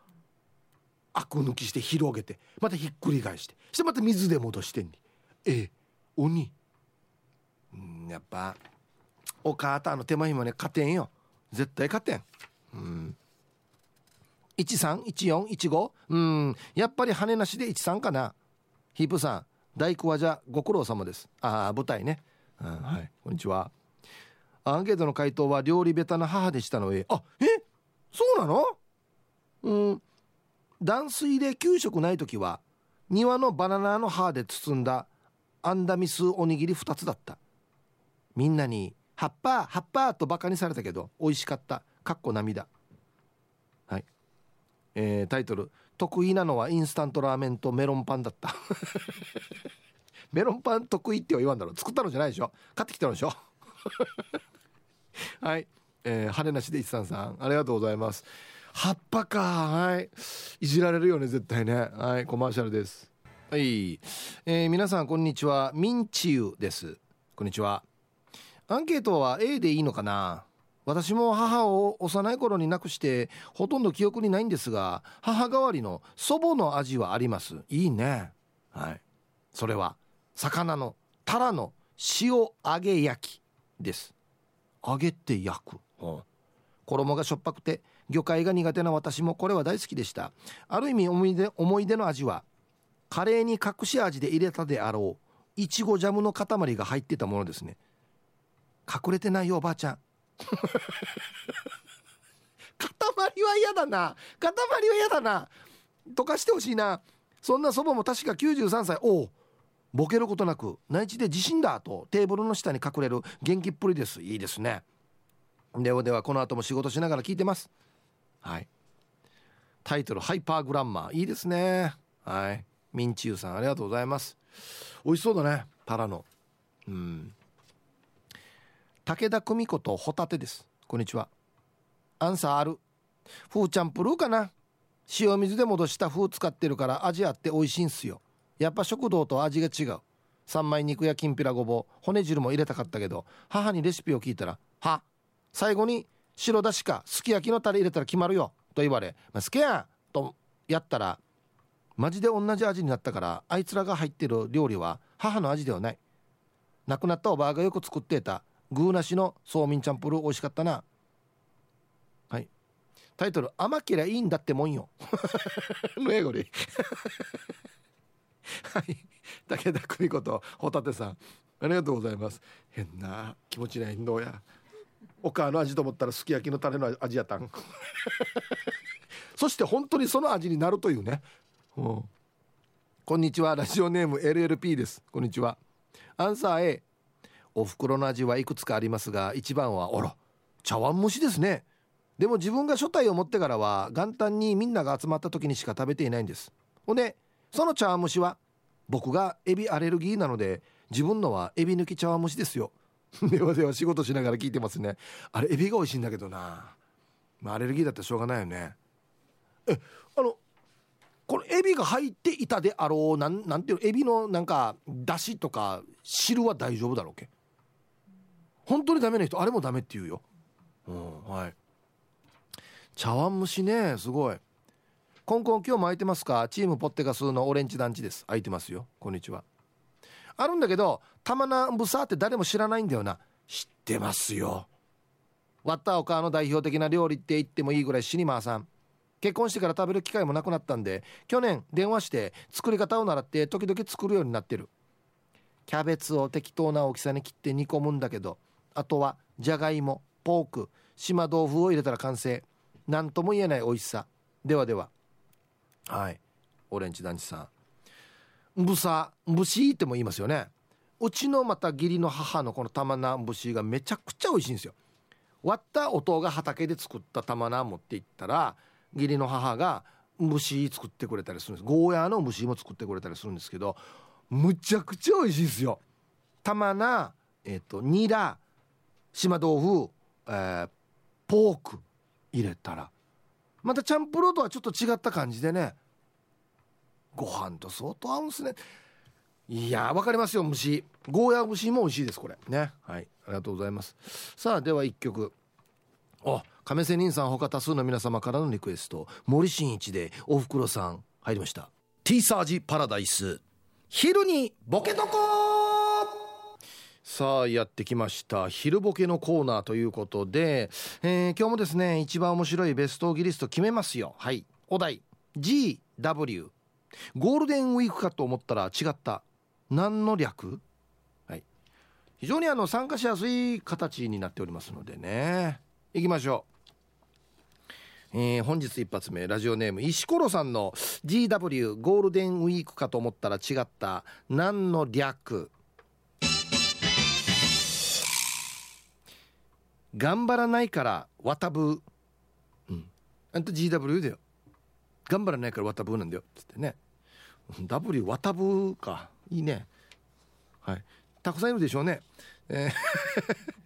アク抜きして広げてまたひっくり返してしてまた水で戻してんにええ。鬼。うんやっぱお母さんの手間暇ね勝てんよ。絶対勝てん。うん。131415うん。やっぱり羽なしで13かな。ヒープさん大工はじゃご苦労様です。ああ舞台ね、うん、はい。こんにちは。アンケートの回答は料理ベタな母でしたのであえ？そうなの？うん。断水で給食ない時は庭のバナナの葉で包んだアンダミスおにぎり2つだった。みんなに「葉っぱ葉っぱ」とバカにされたけど美味しかった。かっこ涙。はい。えー、タイトル「得意なのはインスタントラーメンとメロンパンだった」メロンパン得意っては言わんだろ作ったのじゃないでしょ。買ってきたのでしょ。はい、えー、羽なしで一さんさんありがとうございます。葉っぱか。はい。いじられるよね絶対ね。はい。コマーシャルです。はい、えー、皆さんこんにちは。ミンチユです。こんにちは。アンケートは A でいいのかな？私も母を幼い頃に亡くしてほとんど記憶にないんですが母代わりの祖母の味はあります。いいね。はい。それは魚のタラの塩揚げ焼きです。揚げて焼く、う。ん、衣がしょっぱくて魚介が苦手な私もこれは大好きでした。ある意味思い出思い出の味はカレーに隠し味で入れたであろういちごジャムの塊が入ってたものですね。隠れてないよおばあちゃん。塊は嫌だな。塊は嫌だな。溶かしてほしいな。そんな祖母も確か93歳。おおボケることなく内地で地震だとテーブルの下に隠れる元気っぷりです。いいですね。ではではこの後も仕事しながら聞いてます。はい。タイトル「ハイパーグランマー」いいですね。はい。ミンチユさんありがとうございます。美味しそうだね。タラの。うん。武田久美子とホタテです。こんにちは。アンサーある。フーチャンプルーかな。塩水で戻した風使ってるから味あって美味しいんすよ。やっぱ食堂と味が違う。三枚肉やきんぴらごぼう骨汁も入れたかったけど母にレシピを聞いたら「は最後に白だしかすき焼きのタレ入れたら決まるよ」と言われ「まあ、好きやん!」とやったらマジで同じ味になったからあいつらが入ってる料理は母の味ではない。亡くなったおばあがよく作っていたグーなしのそうみんチャンプルー美味しかったな。はい。タイトル「甘けりゃいいんだってもんよ」の英語で。はい。武田久美子とホタテさん。ありがとうございます。変な気持ちないどうや。お母の味と思ったらすき焼きのタレの味やったん。そして本当にその味になるというね、うん、こんにちは。ラジオネーム LLP です。こんにちは。アンサー A お袋の味はいくつかありますが一番はあら茶碗蒸しですね。でも自分が初体を持ってからは元旦にみんなが集まった時にしか食べていないんです。ほんでその茶碗蒸しは僕がエビアレルギーなので自分のはエビ抜き茶碗蒸しですよ。ではでは仕事しながら聞いてますね。あれエビが美味しいんだけどな。まあアレルギーだったらしょうがないよね。えあのこのエビが入っていたであろうなんなんていうエビのなんかだしとか汁は大丈夫だろうけ？本当にダメな人あれもダメって言うよ。うんはい。茶碗蒸しねすごい。コンコン今日も空いてますか？チームポッテガスのオレンジ団地です。空いてますよ。こんにちは。あるんだけど玉名ブサーって誰も知らないんだよな。知ってますよ。ワッターオカーの代表的な料理って言ってもいいぐらいシニマーさん。結婚してから食べる機会もなくなったんで去年電話して作り方を習って時々作るようになってる。キャベツを適当な大きさに切って煮込むんだけどあとはじゃがいもポーク島豆腐を入れたら完成。何とも言えない美味しさ。ではでは。はい。オレンジ団地さん。ぶさぶしっても言いますよね。うちのまた義理の母のこの玉菜節がめちゃくちゃ美味しいんですよ。割った音が畑で作った玉菜持っていったら義理の母が虫作ってくれたりするんです。ゴーヤーの虫も作ってくれたりするんですけどむちゃくちゃ美味しいですよ。玉菜えっ、ー、とニラ島豆腐、えー、ポーク入れたら。またチャンプルーとはちょっと違った感じでね。ご飯と相当合うんすね。いやわかりますよ虫。ゴーヤー虫も美味しいですこれ。ね。はい。ありがとうございます。さあでは1曲。あ亀仙人さん他多数の皆様からのリクエスト。森進一でおふくろさん。入りました。ティーサージパラダイス。昼にボケとこさあやってきました。昼ボケのコーナーということで、えー、今日もですね一番面白いベストギリスト決めますよ。はい。お題。GW ゴールデンウィークかと思ったら違った。何の略？はい。非常にあの参加しやすい形になっておりますのでね。いきましょう。えー、本日一発目ラジオネーム石ころさんの GW ゴールデンウィークかと思ったら違った。何の略？頑張らないから渡ぶうん。あんた GW だよ。頑張らないから渡ぶなんだよ。つってね。W 渡ぶか。いいね。はい。たくさんいるでしょうね。えー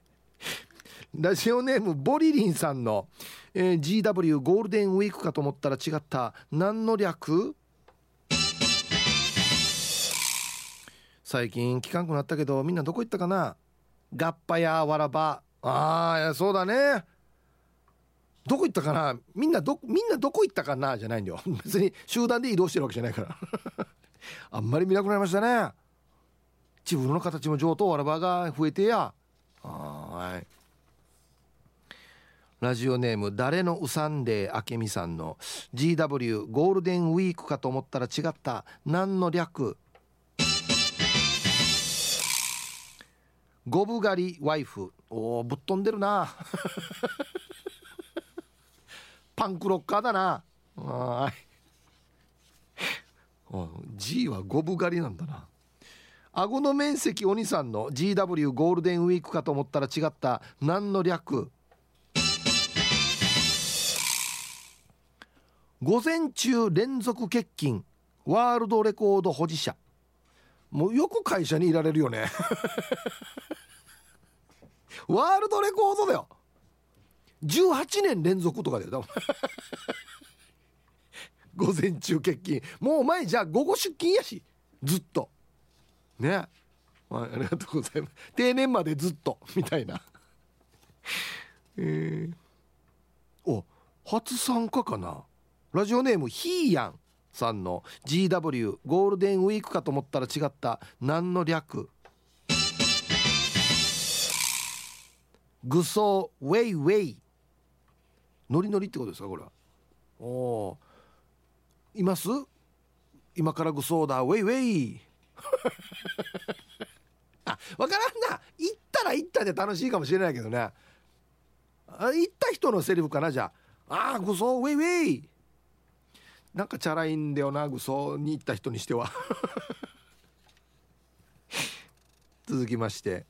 ラジオネームボリリンさんの、えー、GW ゴールデンウィークかと思ったら違った。何の略？最近聞かんくなったけどみんなどこ行ったかな？ガッパやわらば。ああそうだね。どこ行ったかな？みんなどみんなどこ行ったかな？じゃないんだよ。別に集団で移動してるわけじゃないから。あんまり見なくなりましたね。自分の形も上等わらばが増えてや。はい。ラジオネーム誰のうさんであけみさんの。GW ゴールデンウィークかと思ったら違った。何の略？ゴブ狩りワイフ。おおぶっ飛んでるな。パンクロッカーだな。はい G はゴブ狩りなんだな。顎の面積お兄さんの GW ゴールデンウィークかと思ったら違った。何の略？午前中連続欠勤。ワールドレコード保持者。もうよく会社にいられるよね。ワールドレコードだよ。18年連続とかだよ。午前中欠勤。もう前じゃあ午後出勤やし。ずっと。ね。はい、ありがとうございます。定年までずっと。みたいな。えー、お初参加かな。ラジオネームひーやんさんの GW ゴールデンウィークかと思ったら違った。何の略？愚装ウェイウェイ。ノリノリってことですかこれは？おおいます？今から愚装だ。ウェイウェイ。あ分からんな。行ったら行ったで楽しいかもしれないけどね。あ行った人のセリフかなじゃあ。ああ愚装ウェイウェイ。なんかチャラいんだよな愚装に行った人にしては。続きまして。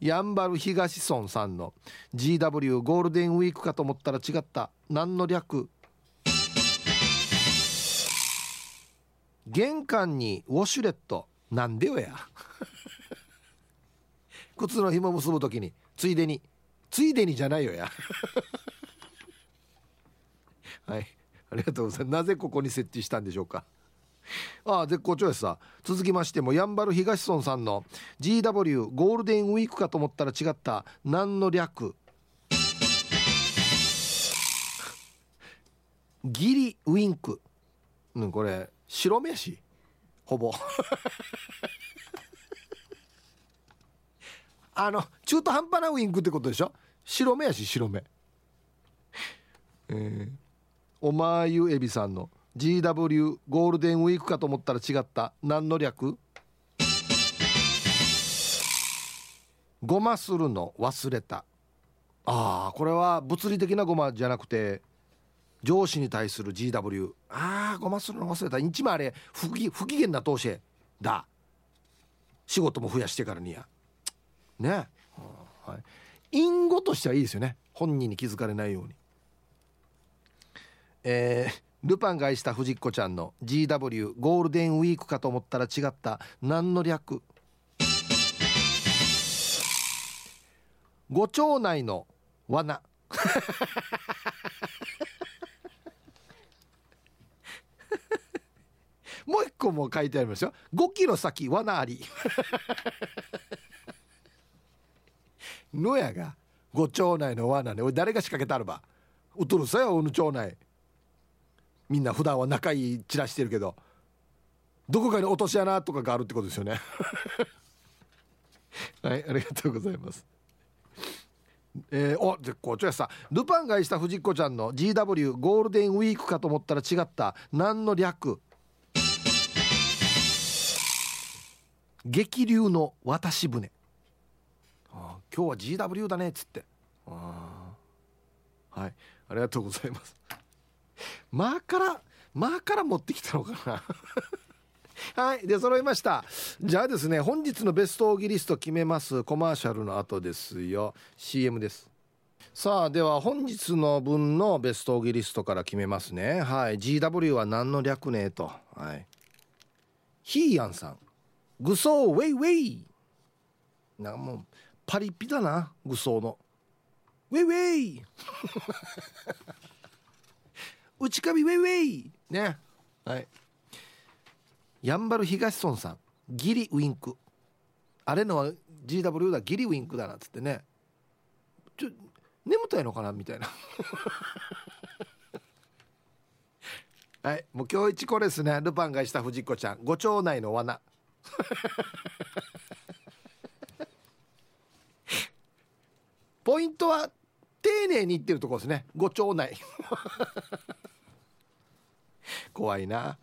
やんばる東村さんの GW ゴールデンウィークかと思ったら違った。何の略？玄関にウォシュレット。なんでよや。靴の紐結ぶ時に。ついでに。ついでにじゃないよや。はい。ありがとうございます。なぜここに設置したんでしょうか。ああ絶好調ですさ。続きましてもやんばる東村さんの GW ゴールデンウィークかと思ったら違った何の略？ギリウィンク。うんこれ白飯？ほぼ。あの中途半端なウィンクってことでしょ？白目やし白目。えーおまゆえびさんの GW ゴールデンウィークかと思ったら違った。何の略？ごまするの忘れた。ああこれは物理的なごまじゃなくて上司に対する GW ああごまするの忘れた。一枚あれ不機不機嫌な投資だ。仕事も増やしてからにや。ね。はい。隠語としてはいいですよね。本人に気づかれないように。えー、ルパンが愛した藤子ちゃんの GW ゴールデンウィークかと思ったら違った何の略？ご町内の罠。もう一個も書いてありますよ。5キロ先罠あり。のやがご町内の罠ね。俺誰が仕掛けたるば？うとるさよおぬ町内みんな普段は仲いい散らしてるけどどこかに落とし穴とかがあるってことですよね。はいありがとうございます。えー、お絶好調やさルパンがした藤子ちゃんの GW ゴールデンウィークかと思ったら違った何の略？激流の渡し船。あ今日は GW だねっつって。あはいありがとうございます。まあからまあから持ってきたのかな。はいで揃いました。じゃあですね本日のベストオーギリスト決めます。コマーシャルの後ですよ。CM です。さあでは本日の分のベストオーギリストから決めますね。はい GW は何の略ねと。はい。ヒーヤンさん。グソーウェイウェイ。なんかもうパリピだなグソーの。ウェイウェイ。内カビウェイウェイ。ね。はい。やんばる東村さん。ギリウィンク。あれのは GW だ。ギリウィンクだなっつってね。ちょ眠たいのかなみたいな。はい。もう今日一これですね。ルパンがした藤子ちゃん。ご町内の罠。ポイントは丁寧に言ってるとこですね。ご町内。怖いな。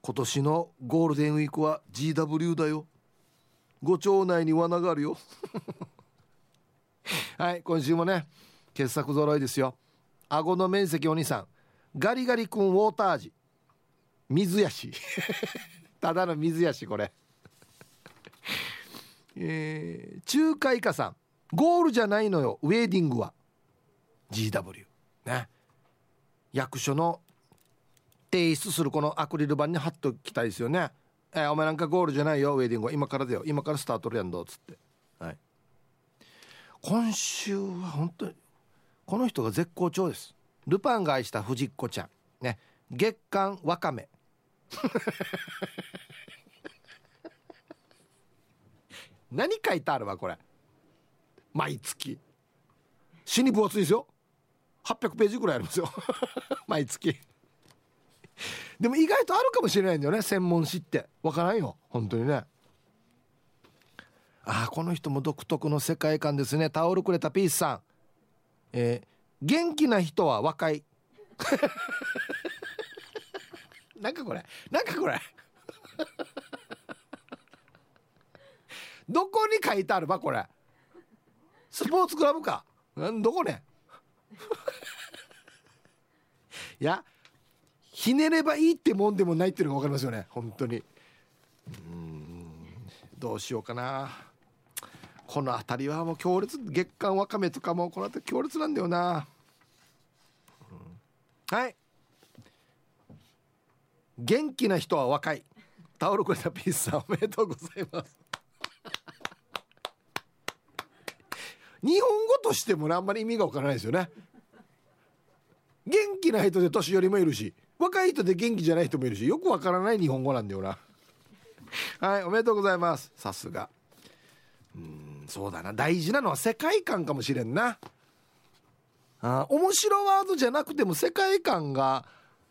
今年のゴールデンウィークは GW だよ。ご町内に罠があるよ。はい今週もね傑作揃いですよ。顎の面積お兄さんガリガリ君ウォーター味水やし。ただの水やしこれ。えー、仲介家さん。ゴールじゃないのよウェーディングは。GW ね。役所の提出するこのアクリル板に貼っときたいですよね。えー、お前なんかゴールじゃないよウェディングは。今からだよ。今からスタートるやんどっつって。はい。今週は本当にこの人が絶好調です。ルパンが愛した藤子ちゃん。ね。月刊わかめ。何書いてあるわこれ。毎月。死に分厚いですよ。800ページぐらいありますよ。毎月。でも意外とあるかもしれないんだよね専門誌って。わからんよ本当にね。ああこの人も独特の世界観ですね。タオルくれたピースさん。えー、元気な人は若い。なんかこれなんかこれ。どこに書いてあるばこれ。スポーツクラブか。どこね。いやひねればいいってもんでもないっていうのが分かりますよね。本当に。うん。どうしようかな。この辺りはもう強烈月刊わかめとかもこの辺り強烈なんだよな、はい。元気な人は若い。タオルくれたピースさんおめでとうございます。日本語としてもあんまり意味がわからないですよね。元気な人で年寄りもいるし。若い人で元気じゃない人もいるしよくわからない日本語なんだよな。はいおめでとうございます。さすが。うんそうだな。大事なのは世界観かもしれんな。あ面白ワードじゃなくても世界観が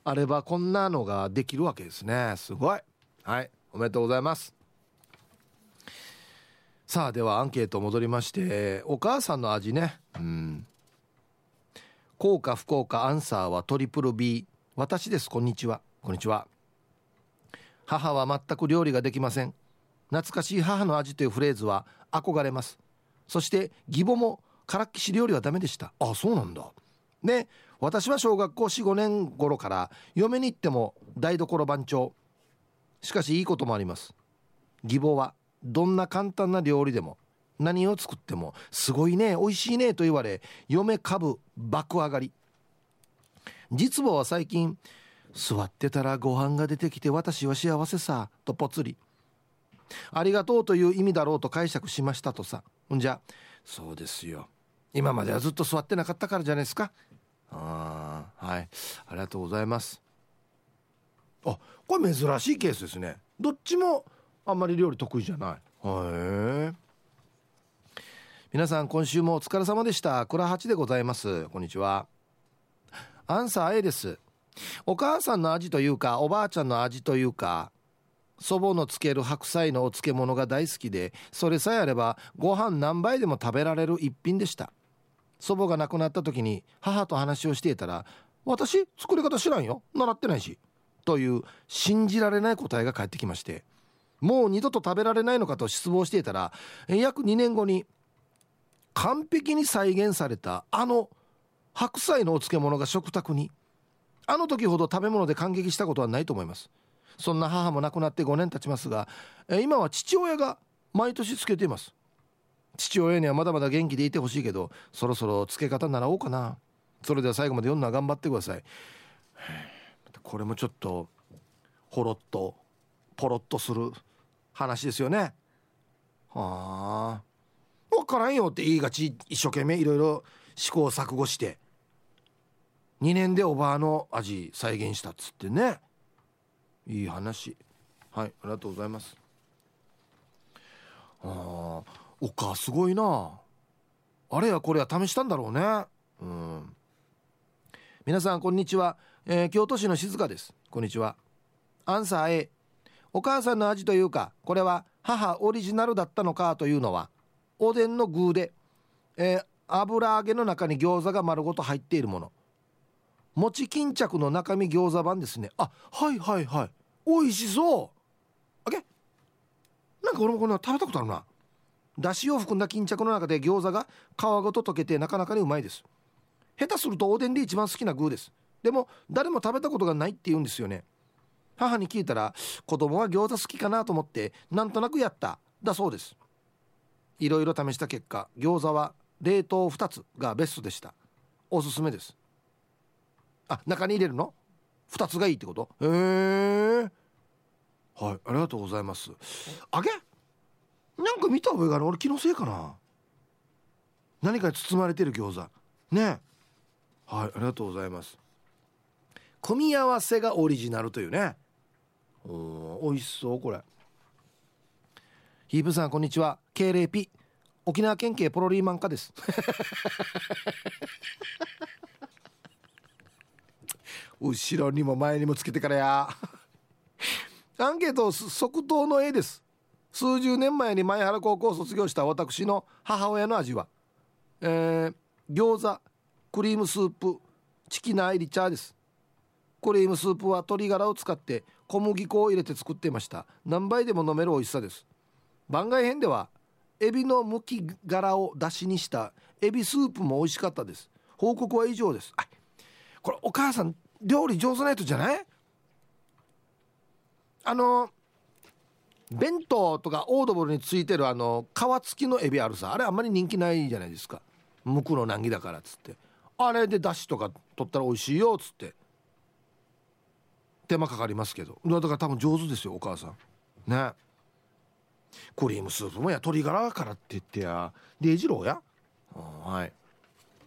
あればこんなのができるわけですね。すごい。はいおめでとうございます。さあではアンケート戻りましてお母さんの味ね。うん。効果不効果アンサーはトリプル B 私です。こんにちは。こんにちは。母は全く料理ができません。懐かしい母の味というフレーズは憧れます。そして義母もからっきし料理はダメでした。あそうなんだ。ね私は小学校45年頃から嫁に行っても台所番長。しかしいいこともあります。義母はどんな簡単な料理でも何を作ってもすごいね美味しいねと言われ嫁株爆上がり。実母は最近座ってたらご飯が出てきて私は幸せさとぽつり。ありがとうという意味だろうと解釈しましたとさ。んじゃそうですよ。今まではずっと座ってなかったからじゃないですか。ああはい。ありがとうございます。あこれ珍しいケースですね。どっちもあんまり料理得意じゃない。はい皆さん今週もお疲れ様でした。倉八でございます。こんにちは。アンサー A です。お母さんの味というかおばあちゃんの味というか祖母のつける白菜のお漬物が大好きでそれさえあればご飯何杯でも食べられる一品でした。祖母が亡くなった時に母と話をしていたら「私作り方知らんよ。習ってないし」という信じられない答えが返ってきましてもう二度と食べられないのかと失望していたら約2年後に完璧に再現されたあの白菜のお漬物が食卓にあの時ほど食べ物で感激したことはないと思います。そんな母も亡くなって5年経ちますが今は父親が毎年つけています。父親にはまだまだ元気でいてほしいけどそろそろつけ方習おうかな。それでは最後まで読んだ頑張ってください。これもちょっとほろっとポロッとする話ですよね。はあ。分からんよって言いがち一生懸命いろいろ試行錯誤して。2年でおばあの味再現したっつってね。いい話。はいありがとうございます。あおかすごいな。あれやこれは試したんだろうね。うん。皆さんこんにちは、えー、京都市の静香です。こんにちは。アンサー A お母さんの味というかこれは母オリジナルだったのかというのはおでんの具で、えー、油揚げの中に餃子が丸ごと入っているもの。餅巾着の中身餃子版ですね。あはいはいはい。美味しそう。あけなんか俺もこんな食べたことあるな。だしを含んだ巾着の中で餃子が皮ごと溶けてなかなかにうまいです。下手するとおでんで一番好きな具です。でも誰も食べたことがないって言うんですよね。母に聞いたら子供は餃子好きかなと思ってなんとなくやった。だそうです。いろいろ試した結果餃子は冷凍2つがベストでした。おすすめです。あ中に入れるの？2つがいいってこと？へえ。はいありがとうございます。揚げ？なんか見た覚えがある。俺気のせいかな。何かに包まれてる餃子。ね。はいありがとうございます。組み合わせがオリジナルというね。お美味しそうこれ。ヒープさんこんにちは。敬礼ピ。沖縄県警ポロリーマンカです。後ろにも前にもつけてからや。アンケート即答の絵です。数十年前に前原高校を卒業した私の母親の味は。えー、餃子クリームスープチキナー入り茶です。クリームスープは鶏ガラを使って小麦粉を入れて作っていました。何杯でも飲める美味しさです。番外編ではエビのむき殻を出しにしたエビスープも美味しかったです。報告は以上です。これお母さん料理上手な人じゃない？あの弁当とかオードブルについてるあの皮付きのエビあるさ。あれあんまり人気ないじゃないですか。むくの難儀だからっつって。あれでだしとか取ったら美味しいよっつって。手間かかりますけど。だから多分上手ですよお母さん。ね。クリームスープもや鶏ガラからって言ってや。デイジローや？はい。